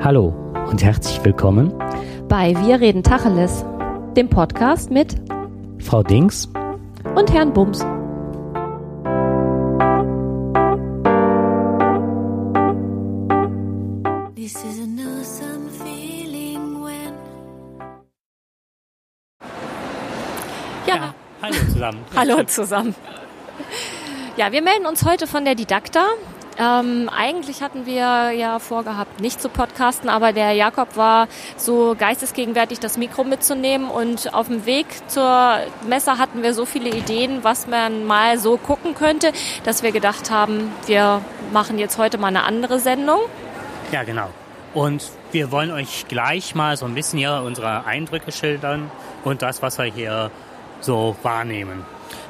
Hallo und herzlich willkommen bei Wir reden Tacheles, dem Podcast mit Frau Dings und Herrn Bums. Ja. Ja, hallo zusammen. Hallo zusammen. Ja, wir melden uns heute von der Didakta. Ähm, eigentlich hatten wir ja vorgehabt, nicht zu podcasten, aber der Jakob war so geistesgegenwärtig, das Mikro mitzunehmen und auf dem Weg zur Messe hatten wir so viele Ideen, was man mal so gucken könnte, dass wir gedacht haben, wir machen jetzt heute mal eine andere Sendung. Ja, genau. Und wir wollen euch gleich mal so ein bisschen hier unsere Eindrücke schildern und das, was wir hier so wahrnehmen.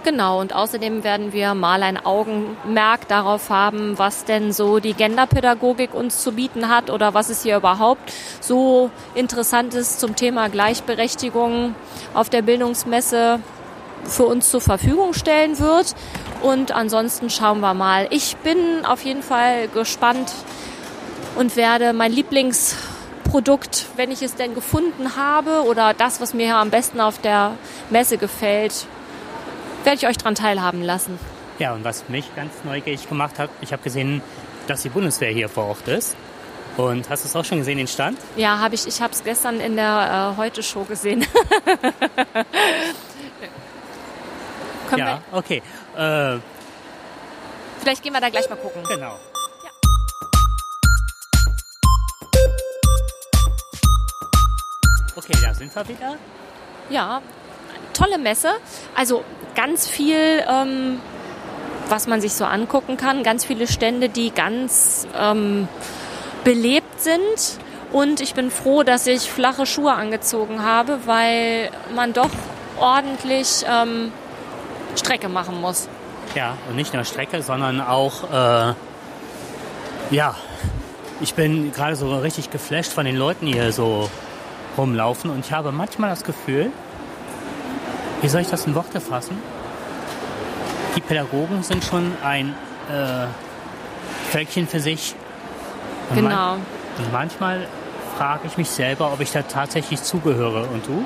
Genau, und außerdem werden wir mal ein Augenmerk darauf haben, was denn so die Genderpädagogik uns zu bieten hat oder was es hier überhaupt so Interessantes zum Thema Gleichberechtigung auf der Bildungsmesse für uns zur Verfügung stellen wird. Und ansonsten schauen wir mal. Ich bin auf jeden Fall gespannt und werde mein Lieblingsprodukt, wenn ich es denn gefunden habe oder das, was mir am besten auf der Messe gefällt, werde ich euch daran teilhaben lassen. Ja, und was mich ganz neugierig gemacht hat, ich habe gesehen, dass die Bundeswehr hier vor Ort ist. Und hast du es auch schon gesehen, den Stand? Ja, habe ich. Ich habe es gestern in der äh, Heute-Show gesehen. Ja, wir, okay. Äh, vielleicht gehen wir da gleich mal gucken. genau. Okay, da sind wir wieder. Ja, tolle Messe. Also ganz viel, ähm, was man sich so angucken kann. Ganz viele Stände, die ganz ähm, belebt sind. Und ich bin froh, dass ich flache Schuhe angezogen habe, weil man doch ordentlich ähm, Strecke machen muss. Ja, und nicht nur Strecke, sondern auch, äh, ja, ich bin gerade so richtig geflasht von den Leuten, die hier so rumlaufen. Und ich habe manchmal das Gefühl, wie soll ich das in Worte fassen? Die Pädagogen sind schon ein äh, Völkchen für sich. Und Genau. Man, und manchmal frage ich mich selber, ob ich da tatsächlich zugehöre. Und du?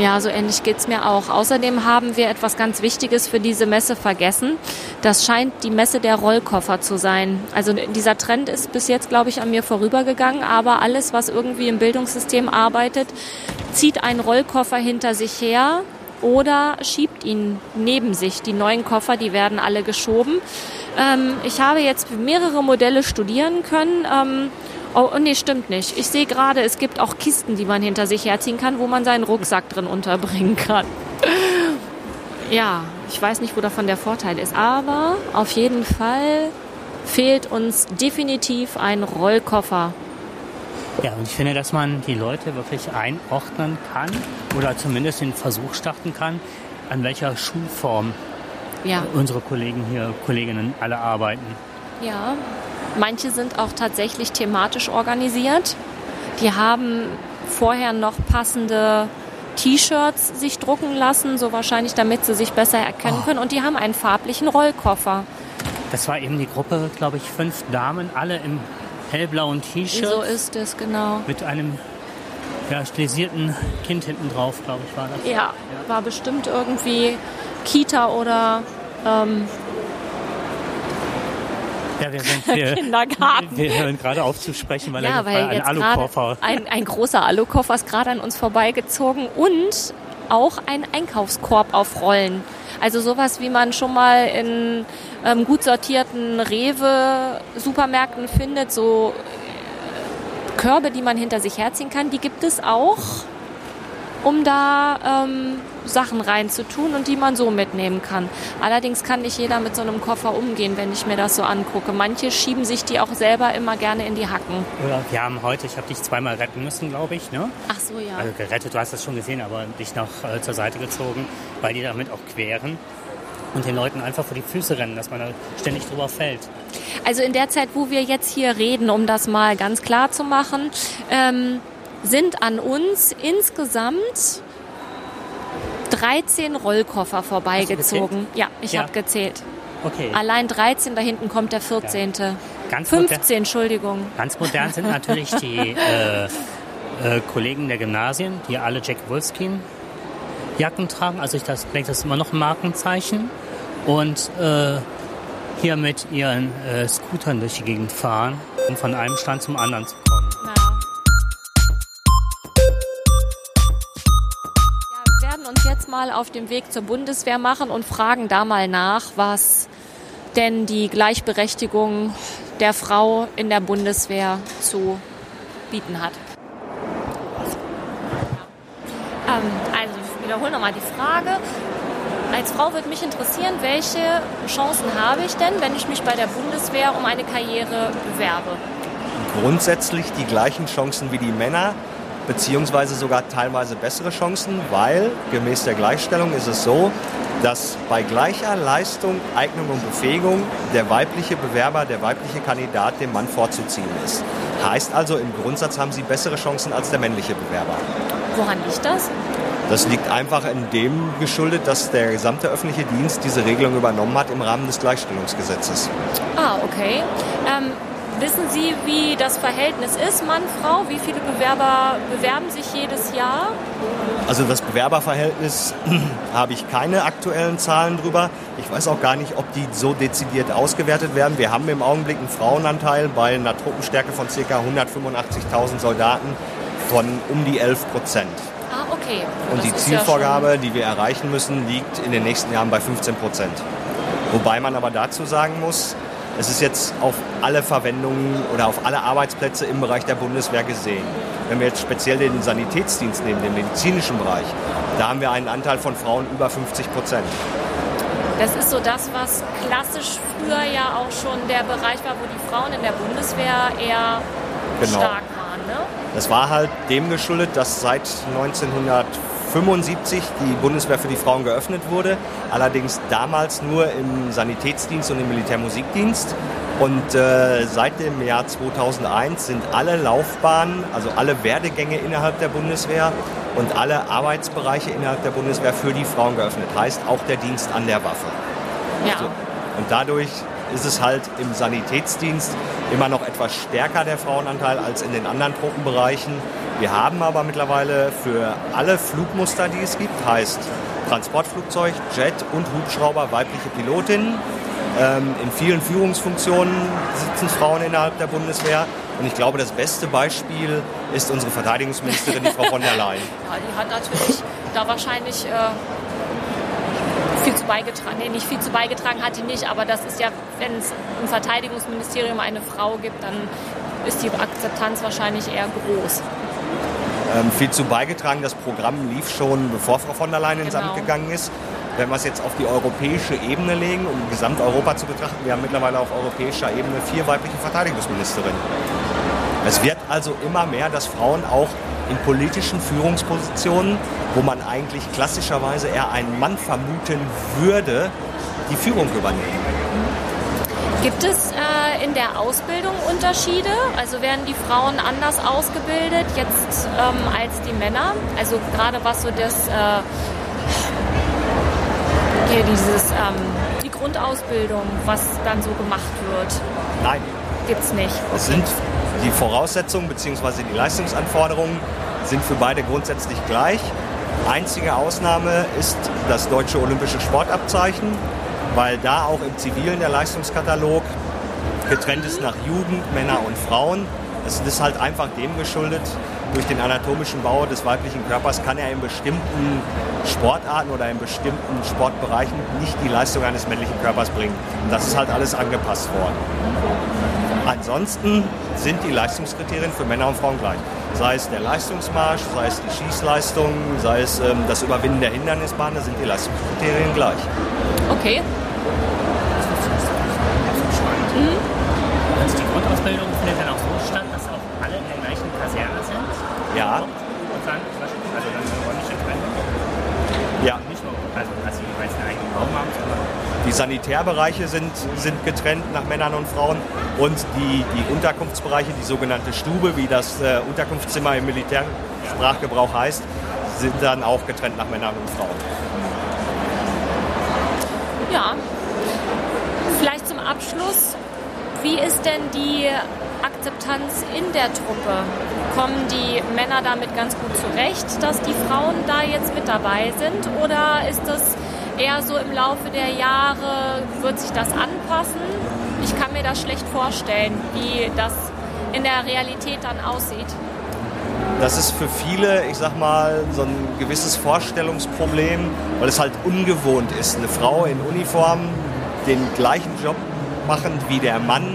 Ja, so ähnlich geht's mir auch. Außerdem haben wir etwas ganz Wichtiges für diese Messe vergessen. Das scheint die Messe der Rollkoffer zu sein. Also dieser Trend ist bis jetzt, glaube ich, an mir vorübergegangen, aber alles, was irgendwie im Bildungssystem arbeitet, zieht einen Rollkoffer hinter sich her oder schiebt ihn neben sich. Die neuen Koffer, die werden alle geschoben. Ähm, ich habe jetzt mehrere Modelle studieren können. Ähm, Oh, nee, stimmt nicht. Ich sehe gerade, es gibt auch Kisten, die man hinter sich herziehen kann, wo man seinen Rucksack drin unterbringen kann. Ja, ich weiß nicht, wo davon der Vorteil ist, aber auf jeden Fall fehlt uns definitiv ein Rollkoffer. Ja, und ich finde, dass man die Leute wirklich einordnen kann oder zumindest den Versuch starten kann, an welcher Schulform Ja, unsere Kollegen hier, Kolleginnen alle arbeiten. ja. Manche sind auch tatsächlich thematisch organisiert. Die haben vorher noch passende T-Shirts sich drucken lassen, so wahrscheinlich, damit sie sich besser erkennen Oh. können. Und die haben einen farblichen Rollkoffer. Das war eben die Gruppe, glaube ich, fünf Damen, alle im hellblauen T-Shirt So ist es, genau. mit einem ja, stilisierten Kind hinten drauf, glaube ich, war das. Ja, war bestimmt irgendwie Kita oder ähm, Ja, wir sind wir, Kindergarten. wir hören gerade auf zu sprechen, weil Ja, er weil ein Alukoffer. ein, ein großer Alukoffer ist gerade an uns vorbeigezogen und auch ein Einkaufskorb auf Rollen. Also sowas, wie man schon mal in ähm, gut sortierten Rewe-Supermärkten findet, so äh, Körbe, die man hinter sich herziehen kann, die gibt es auch, um da ähm, Sachen reinzutun und die man so mitnehmen kann. Allerdings kann nicht jeder mit so einem Koffer umgehen, wenn ich mir das so angucke. Manche schieben sich die auch selber immer gerne in die Hacken. Oder wir haben heute, ich habe dich zweimal retten müssen, glaube ich, ne? Ach so, ja. Also gerettet, du hast das schon gesehen, aber dich noch äh, zur Seite gezogen, weil die damit auch queren und den Leuten einfach vor die Füße rennen, dass man da ständig drüber fällt. Also in der Zeit, wo wir jetzt hier reden, um das mal ganz klar zu machen, ähm, sind an uns insgesamt 13 Rollkoffer vorbeigezogen. Ja, ich Ja. habe gezählt. Okay. Allein 13, da hinten kommt der 14. Ganz 15, modern, Entschuldigung. ganz modern sind natürlich die äh, äh, Kollegen der Gymnasien, die alle Jack Wolfskin Jacken tragen. Also ich das, denke, das ist immer noch ein Markenzeichen. Und äh, hier mit ihren äh, Scootern durch die Gegend fahren, um von einem Stand zum anderen zu jetzt mal auf dem Weg zur Bundeswehr machen und fragen da mal nach, was denn die Gleichberechtigung der Frau in der Bundeswehr zu bieten hat. Ähm, also ich wiederhole nochmal die Frage. Als Frau würde mich interessieren, welche Chancen habe ich denn, wenn ich mich bei der Bundeswehr um eine Karriere bewerbe? grundsätzlich die gleichen Chancen wie die Männer, beziehungsweise sogar teilweise bessere Chancen, weil gemäß der Gleichstellung ist es so, dass bei gleicher Leistung, Eignung und Befähigung der weibliche Bewerber, der weibliche Kandidat dem Mann vorzuziehen ist. Heißt also, im Grundsatz haben sie bessere Chancen als der männliche Bewerber. Woran liegt das? Das liegt einfach in dem geschuldet, dass der gesamte öffentliche Dienst diese Regelung übernommen hat im Rahmen des Gleichstellungsgesetzes. Ah, okay. Ähm, wissen Sie, wie das Verhältnis ist, Mann, Frau? Wie viele Bewerber bewerben sich jedes Jahr? Also das Bewerberverhältnis habe ich keine aktuellen Zahlen drüber. Ich weiß auch gar nicht, ob die so dezidiert ausgewertet werden. Wir haben im Augenblick einen Frauenanteil bei einer Truppenstärke von ca. 185.000 Soldaten von um die 11 Prozent. Ah, okay. Und Das die ist ja Zielvorgabe, die wir erreichen müssen, liegt in den nächsten Jahren bei 15 Prozent. Wobei man aber dazu sagen muss, es ist jetzt auf alle Verwendungen oder auf alle Arbeitsplätze im Bereich der Bundeswehr gesehen. Wenn wir jetzt speziell den Sanitätsdienst nehmen, den medizinischen Bereich, da haben wir einen Anteil von Frauen über 50 Prozent. Das ist so das, was klassisch früher ja auch schon der Bereich war, wo die Frauen in der Bundeswehr eher Genau. stark waren. Ne? Das war halt dem geschuldet, dass seit 1975 die Bundeswehr für die Frauen geöffnet wurde. Allerdings damals nur im Sanitätsdienst und im Militärmusikdienst. Und äh, seit dem Jahr 2001 sind alle Laufbahnen, also alle Werdegänge innerhalb der Bundeswehr und alle Arbeitsbereiche innerhalb der Bundeswehr für die Frauen geöffnet. Heißt auch der Dienst an der Waffe. Ja. So. Und dadurch ist es halt im Sanitätsdienst immer noch etwas stärker der Frauenanteil als in den anderen Truppenbereichen. Wir haben aber mittlerweile für alle Flugmuster, die es gibt, heißt Transportflugzeug, Jet und Hubschrauber weibliche Pilotinnen. Ähm, in vielen Führungsfunktionen sitzen Frauen innerhalb der Bundeswehr. Und ich glaube, das beste Beispiel ist unsere Verteidigungsministerin, die Frau von der Leyen. Ja, die hat natürlich da wahrscheinlich äh, viel zu beigetragen. Nee, nicht viel zu beigetragen hat die nicht, aber das ist ja, wenn es im Verteidigungsministerium eine Frau gibt, dann ist die Akzeptanz wahrscheinlich eher groß. Ähm, viel zu beigetragen. Das Programm lief schon, bevor Frau von der Leyen ins Genau. Amt gegangen ist. Wenn wir es jetzt auf die europäische Ebene legen, um Gesamteuropa zu betrachten, wir haben mittlerweile auf europäischer Ebene vier weibliche Verteidigungsministerinnen. Es wird also immer mehr, dass Frauen auch in politischen Führungspositionen, wo man eigentlich klassischerweise eher einen Mann vermuten würde, die Führung übernehmen. Gibt es in der Ausbildung Unterschiede? Also werden die Frauen anders ausgebildet jetzt ähm, als die Männer? Also gerade was so das äh, hier dieses ähm, die Grundausbildung, was dann so gemacht wird, Nein, gibt's nicht. Es sind die Voraussetzungen bzw. die Leistungsanforderungen sind für beide grundsätzlich gleich. Einzige Ausnahme ist das deutsche olympische Sportabzeichen, weil da auch im zivilen der Leistungskatalog getrennt ist nach Jugend, Männer und Frauen. Es ist halt einfach dem geschuldet, durch den anatomischen Bau des weiblichen Körpers kann er in bestimmten Sportarten oder in bestimmten Sportbereichen nicht die Leistung eines männlichen Körpers bringen. Und das ist halt alles angepasst worden. Ansonsten sind die Leistungskriterien für Männer und Frauen gleich. Sei es der Leistungsmarsch, sei es die Schießleistung, sei es ähm, das Überwinden der Hindernisbahn, da sind die Leistungskriterien gleich. Okay. Und die Grundausbildung findet dann auch so statt, dass auch alle in der gleichen Kaserne sind. Ja. Und dann, also dann eine räumliche Trennung. Ja, Nicht nur, also dass sie jeweils einen eigenen Raum haben, sondern die Sanitärbereiche sind, sind getrennt nach Männern und Frauen und die, die Unterkunftsbereiche, die sogenannte Stube, wie das äh, Unterkunftszimmer im Militärsprachgebrauch heißt, sind dann auch getrennt nach Männern und Frauen. Ja. Vielleicht zum Abschluss wie ist denn die Akzeptanz in der Truppe? Kommen die Männer damit ganz gut zurecht, dass die Frauen da jetzt mit dabei sind? Oder ist das eher so im Laufe der Jahre, wird sich das anpassen? Ich kann mir das schlecht vorstellen, wie das in der Realität dann aussieht. Das ist für viele, ich sag mal, so ein gewisses Vorstellungsproblem, weil es halt ungewohnt ist, eine Frau in Uniform den gleichen Job machen wie der Mann,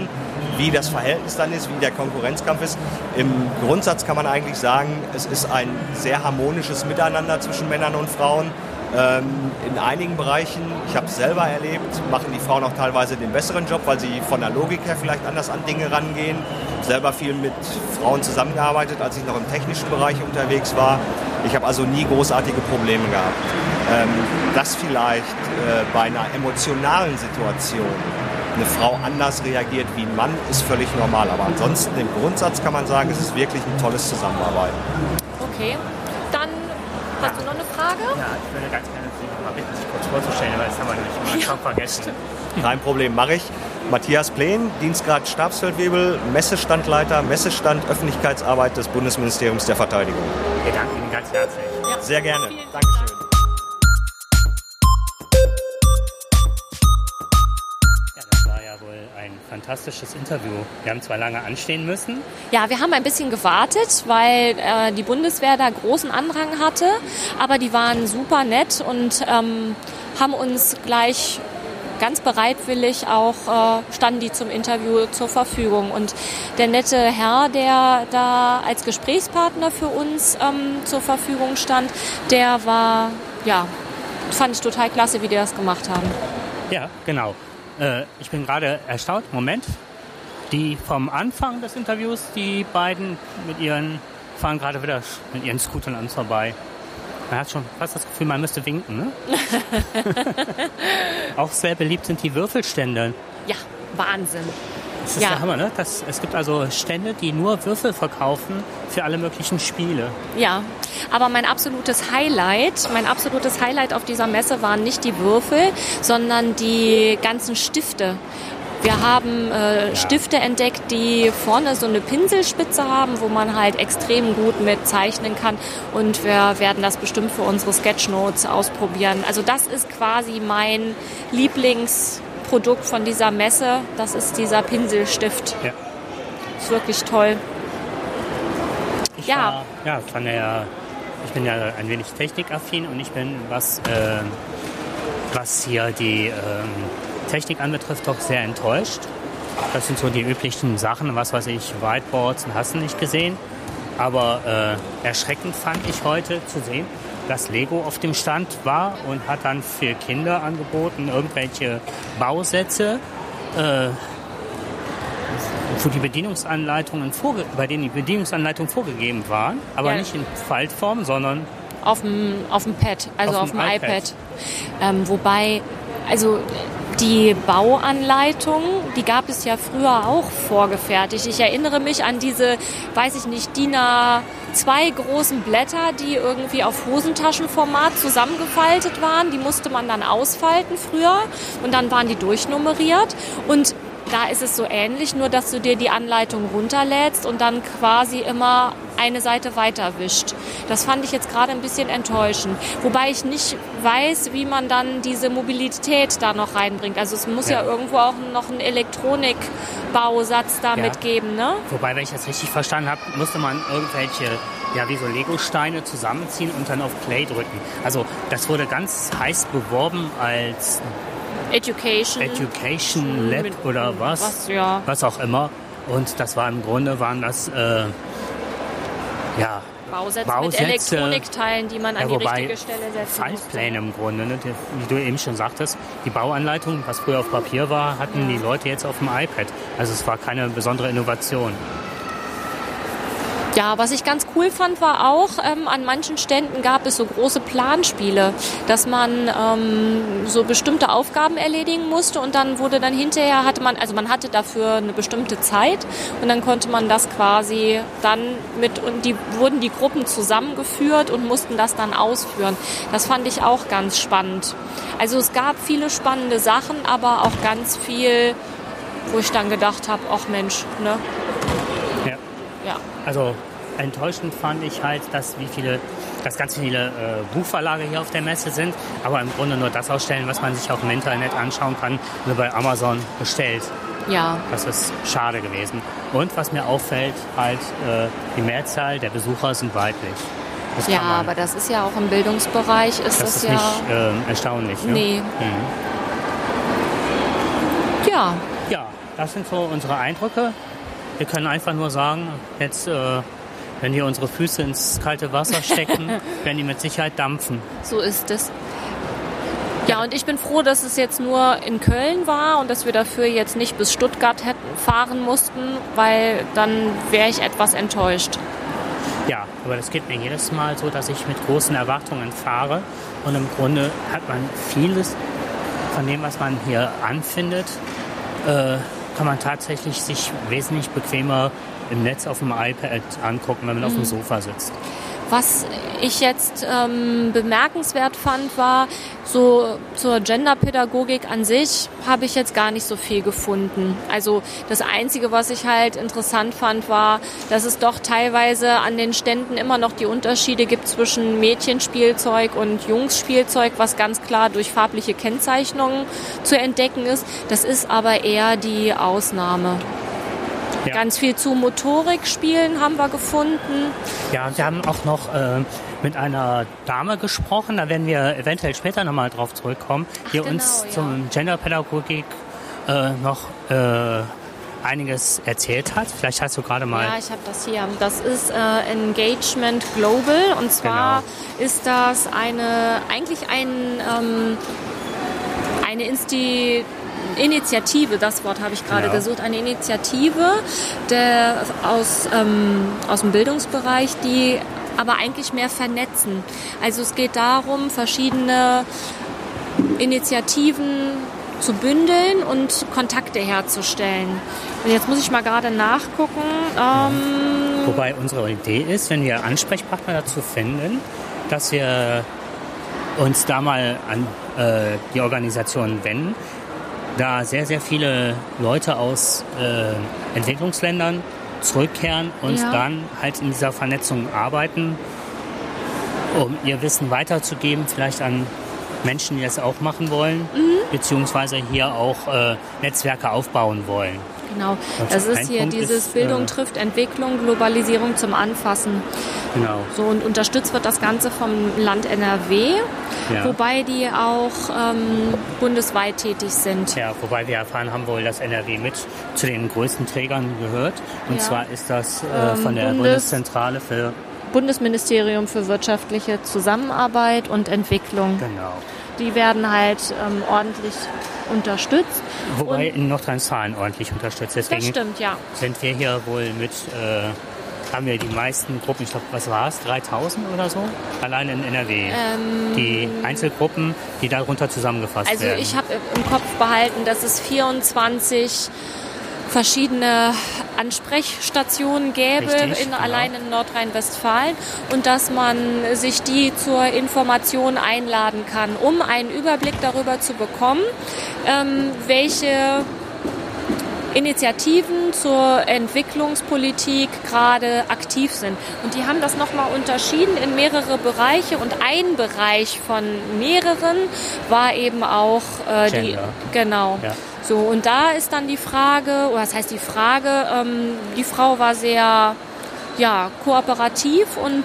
wie das Verhältnis dann ist, wie der Konkurrenzkampf ist. Im Grundsatz kann man eigentlich sagen, es ist ein sehr harmonisches Miteinander zwischen Männern und Frauen. Ähm, in einigen Bereichen, ich habe es selber erlebt, machen die Frauen auch teilweise den besseren Job, weil sie von der Logik her vielleicht anders an Dinge rangehen. Selber viel mit Frauen zusammengearbeitet, als ich noch im technischen Bereich unterwegs war. Ich habe also nie großartige Probleme gehabt. Ähm, dass vielleicht äh, bei einer emotionalen Situation eine Frau anders reagiert wie ein Mann, ist völlig normal. Aber ansonsten im Grundsatz kann man sagen, es ist wirklich ein tolles Zusammenarbeiten. Okay, dann hast du noch eine Frage? Ja, ich würde ganz gerne Sie noch mal bitten, sich kurz vorzustellen, weil das haben wir nämlich schon vergessen. Kein Problem, mache ich. Matthias Plen, Dienstgrad Stabsfeldwebel, Messestandleiter, Messestand Öffentlichkeitsarbeit des Bundesministeriums der Verteidigung. Wir danken Ihnen ganz herzlich. Sehr gerne. Dankeschön. Fantastisches Interview. Wir haben zwar lange anstehen müssen, Ja, wir haben ein bisschen gewartet, weil äh, die Bundeswehr da großen Andrang hatte, aber die waren super nett und ähm, haben uns gleich ganz bereitwillig auch, äh, standen die zum Interview zur Verfügung. Und der nette Herr, der da als Gesprächspartner für uns ähm, zur Verfügung stand, der war, ja, fand ich total klasse, wie die das gemacht haben. Ja, genau. Äh, ich bin gerade erstaunt. Moment. Die vom Anfang des Interviews, die beiden mit ihren, fahren gerade wieder mit ihren Scootern an uns vorbei. Man hat schon fast das Gefühl, man müsste winken, ne? Auch sehr beliebt sind die Würfelstände. Ja, Wahnsinn. Das ist Ja. der Hammer, ne? Das, es gibt also Stände, die nur Würfel verkaufen für alle möglichen Spiele. Ja, aber mein absolutes Highlight, mein absolutes Highlight auf dieser Messe waren nicht die Würfel, sondern die ganzen Stifte. Wir haben äh, Stifte entdeckt, die vorne so eine Pinselspitze haben, wo man halt extrem gut mit zeichnen kann. Und wir werden das bestimmt für unsere Sketchnotes ausprobieren. Also das ist quasi mein Lieblingsprodukt von dieser Messe. Das ist dieser Pinselstift. Ja. Ist wirklich toll. Ich Ja. War, ja, von der, ich bin ja ein wenig technikaffin und ich bin, was, äh, was hier die ähm, Technik anbetrifft, doch sehr enttäuscht. Das sind so die üblichen Sachen, was weiß ich, Whiteboards und hast du nicht gesehen. Aber äh, erschreckend fand ich heute zu sehen, dass Lego auf dem Stand war und hat dann für Kinder angeboten, irgendwelche Bausätze, äh, wo die Bedienungsanleitungen vorge bei denen die Bedienungsanleitungen vorgegeben waren, aber Ja. nicht in Faltform, sondern Auf dem, auf dem Pad, also Auf auf, dem dem iPad. iPad. Ähm, wobei, also die Bauanleitung, die gab es ja früher auch vorgefertigt. Ich erinnere mich an diese, weiß ich nicht, DIN A2 großen Blätter, die irgendwie auf Hosentaschenformat zusammengefaltet waren. Die musste man dann ausfalten früher und dann waren die durchnummeriert. Und da ist es so ähnlich, nur dass du dir die Anleitung runterlädst und dann quasi immer eine Seite weiter wischt. Das fand ich jetzt gerade ein bisschen enttäuschend. Wobei ich nicht weiß, wie man dann diese Mobilität da noch reinbringt. Also es muss ja, Ja. irgendwo auch noch einen Elektronikbausatz da Ja. mitgeben, ne? Wobei, wenn ich das richtig verstanden habe, musste man irgendwelche, ja, wie so Lego-Steine zusammenziehen und dann auf Play drücken. Also, das wurde ganz heiß beworben als Education. Education Lab oder was. was, ja. Was auch immer. Und das war im Grunde, waren das, äh, ja, Bausätze, Bausätze. mit Elektronikteilen, die man an ja, die richtige Stelle setzen musste. Faltpläne im Grunde, ne? wie du eben schon sagtest. Die Bauanleitung, was früher auf Papier war, hatten die Leute jetzt auf dem iPad. Also es war keine besondere Innovation. Ja, was ich ganz cool fand, war auch, ähm, an manchen Ständen gab es so große Planspiele, dass man ähm, so bestimmte Aufgaben erledigen musste und dann wurde dann hinterher, hatte man, also man hatte dafür eine bestimmte Zeit und dann konnte man das quasi dann mit, und die wurden die Gruppen zusammengeführt und mussten das dann ausführen. Das fand ich auch ganz spannend. Also es gab viele spannende Sachen, aber auch ganz viel wo ich dann gedacht habe, ach Mensch, ne? Ja. Also enttäuschend fand ich halt, dass wie viele, dass ganz viele äh, Buchverlage hier auf der Messe sind, aber im Grunde nur das ausstellen, was man sich auch im Internet anschauen kann, nur bei Amazon bestellt. Ja. Das ist schade gewesen. Und was mir auffällt, halt äh, die Mehrzahl der Besucher sind weiblich. Das Ja, man, aber das ist ja auch im Bildungsbereich ist das das, ist ja. nicht äh, erstaunlich. Ne? Nee. Mhm. Ja. Ja, das sind so unsere Eindrücke. Wir können einfach nur sagen, jetzt, äh, wenn wir unsere Füße ins kalte Wasser stecken, werden die mit Sicherheit dampfen. So ist es. Ja, und ich bin froh, dass es jetzt nur in Köln war und dass wir dafür jetzt nicht bis Stuttgart hätten fahren mussten, weil dann wäre ich etwas enttäuscht. Ja, aber das geht mir jedes Mal so, dass ich mit großen Erwartungen fahre und im Grunde hat man vieles von dem, was man hier anfindet, äh, kann man tatsächlich sich wesentlich bequemer im Netz auf dem iPad angucken, wenn man auf dem Sofa sitzt. Was ich jetzt ähm, bemerkenswert fand, war, so zur Genderpädagogik an sich habe ich jetzt gar nicht so viel gefunden. Also das Einzige, was ich halt interessant fand, war, dass es doch teilweise an den Ständen immer noch die Unterschiede gibt zwischen Mädchenspielzeug und Jungsspielzeug, was ganz klar durch farbliche Kennzeichnungen zu entdecken ist. Das ist aber eher die Ausnahme. Ja. Ganz viel zu Motorikspielen haben wir gefunden. Ja, wir haben auch noch äh, mit einer Dame gesprochen, da werden wir eventuell später nochmal drauf zurückkommen, die genau, uns ja. zum Genderpädagogik äh, noch äh, einiges erzählt hat. Vielleicht hast du gerade mal Ja, ich habe das hier. Das ist äh, Engagement Global und zwar Genau. ist das eine eigentlich ein ähm, eine Insti Initiative, das Wort habe ich gerade Genau. gesucht, eine Initiative der, aus, ähm, aus dem Bildungsbereich, die aber eigentlich mehr vernetzen. Also es geht darum, verschiedene Initiativen zu bündeln und Kontakte herzustellen. Und jetzt muss ich mal gerade nachgucken. Ähm, Wobei unsere Idee ist, wenn wir Ansprechpartner dazu finden, dass wir uns da mal an äh, die Organisation wenden, da sehr, sehr viele Leute aus äh, Entwicklungsländern zurückkehren und Ja. dann halt in dieser Vernetzung arbeiten, um ihr Wissen weiterzugeben, vielleicht an Menschen, die das auch machen wollen, Mhm. beziehungsweise hier auch äh, Netzwerke aufbauen wollen. Genau, das ein ist hier Punkt dieses ist, Bildung äh, trifft Entwicklung, Globalisierung zum Anfassen. Genau. So und unterstützt wird das Ganze vom Land NRW, Ja. wobei die auch ähm, bundesweit tätig sind. Ja, wobei wir erfahren haben wohl, dass NRW mit zu den größten Trägern gehört. Und Ja. zwar ist das äh, Ähm, von der Bundes- Bundeszentrale für Bundesministerium für wirtschaftliche Zusammenarbeit und Entwicklung. genau. Die werden halt ähm, ordentlich unterstützt. Wobei in Nordrhein-Westfalen ordentlich unterstützt. Das Deswegen stimmt, ja. sind wir hier wohl mit, äh, haben wir die meisten Gruppen, ich glaube, was war es, 3000 oder so? Allein in NRW. die Einzelgruppen, die darunter zusammengefasst Ähm, Also werden. ich habe im Kopf behalten, dass es 24 verschiedene Ansprechstationen gäbe, Richtig, in, genau. allein in Nordrhein-Westfalen und dass man sich die zur Information einladen kann, um einen Überblick darüber zu bekommen, ähm, welche Initiativen zur Entwicklungspolitik gerade aktiv sind. Und die haben das nochmal unterschieden in mehrere Bereiche und ein Bereich von mehreren war eben auch äh, die genau. Ja. So und da ist dann die Frage, oder was heißt die Frage? Ähm, die Frau war sehr ja kooperativ und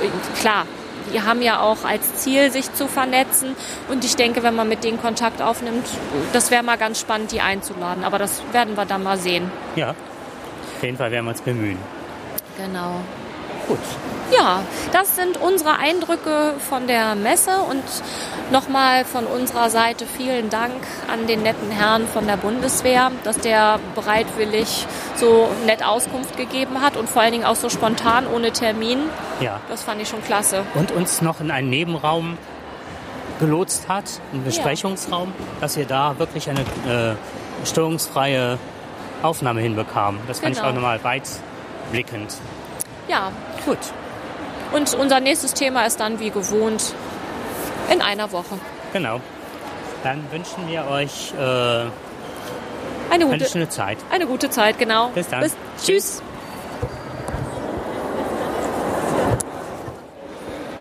äh, klar. Die haben ja auch als Ziel, sich zu vernetzen. Und ich denke, wenn man mit denen Kontakt aufnimmt, das wäre mal ganz spannend, die einzuladen. Aber das werden wir dann mal sehen. ja, auf jeden Fall werden wir uns bemühen. Genau. Gut. Ja, das sind unsere Eindrücke von der Messe und nochmal von unserer Seite vielen Dank an den netten Herrn von der Bundeswehr, dass der bereitwillig so nett Auskunft gegeben hat und vor allen Dingen auch so spontan ohne Termin. Ja. Das fand ich schon klasse. und uns noch in einen Nebenraum gelotst hat, einen Besprechungsraum, dass wir da wirklich eine äh, störungsfreie Aufnahme hinbekamen. Das fand ich Genau. auch nochmal weitblickend. Ja, Gut, und unser nächstes Thema ist dann wie gewohnt in einer Woche. genau. Dann wünschen wir euch äh, Eine Eine gute, schöne Zeit. eine gute Zeit, genau. Bis dann. Bis, tschüss.